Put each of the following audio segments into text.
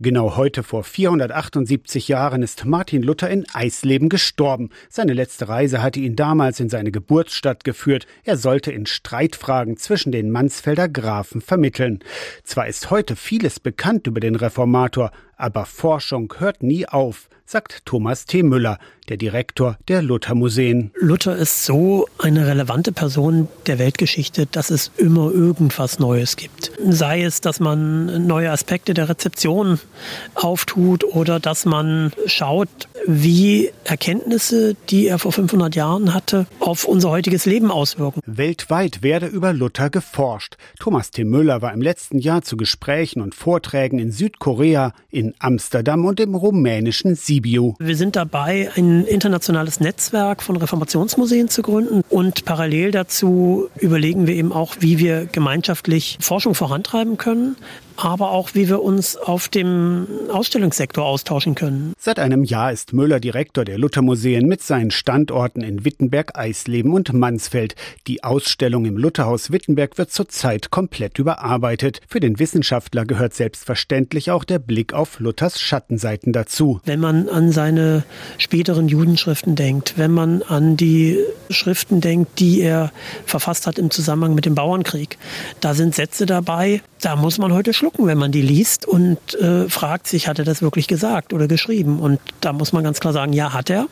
Genau heute vor 478 Jahren ist Martin Luther in Eisleben gestorben. Seine letzte Reise hatte ihn damals in seine Geburtsstadt geführt. Er sollte in Streitfragen zwischen den Mansfelder Grafen vermitteln. Zwar ist heute vieles bekannt über den Reformator, aber Forschung hört nie auf, sagt Thomas T. Müller, der Direktor der Luther Museen. Luther ist so eine relevante Person der Weltgeschichte, dass es immer irgendwas Neues gibt. Sei es, dass man neue Aspekte der Rezeption auftut oder dass man schaut, wie Erkenntnisse, die er vor 500 Jahren hatte, auf unser heutiges Leben auswirken. Weltweit werde über Luther geforscht. Thomas T. Müller war im letzten Jahr zu Gesprächen und Vorträgen in Südkorea, in Amsterdam und im rumänischen Sibiu. Wir sind dabei, ein internationales Netzwerk von Reformationsmuseen zu gründen und parallel dazu überlegen wir eben auch, wie wir gemeinschaftlich Forschung vorantreiben können aber auch wie wir uns auf dem Ausstellungssektor austauschen können. Seit einem Jahr ist Müller Direktor der Luthermuseen mit seinen Standorten in Wittenberg, Eisleben und Mansfeld. Die Ausstellung im Lutherhaus Wittenberg wird zurzeit komplett überarbeitet. Für den Wissenschaftler gehört selbstverständlich auch der Blick auf Luthers Schattenseiten dazu. Wenn man an seine späteren Judenschriften denkt, wenn man an die Schriften denkt, die er verfasst hat im Zusammenhang mit dem Bauernkrieg, da sind Sätze dabei, da muss man heute schlucken, wenn man die liest und äh, fragt sich, hat er das wirklich gesagt oder geschrieben? Und da muss man ganz klar sagen, ja, hat er.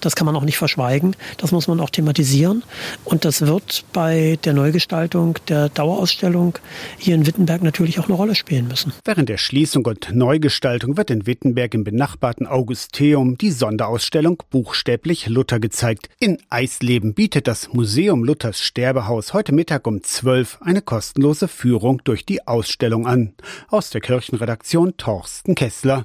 Das kann man auch nicht verschweigen. Das muss man auch thematisieren. Und das wird bei der Neugestaltung der Dauerausstellung hier in Wittenberg natürlich auch eine Rolle spielen müssen. Während der Schließung und Neugestaltung wird in Wittenberg im benachbarten Augusteum die Sonderausstellung Buchstäblich Luther gezeigt. In Eisleben bietet das Museum Luthers Sterbehaus heute Mittag um 12 eine kostenlose Führung durch die Ausstellung an. Aus der Kirchenredaktion Torsten Kessler.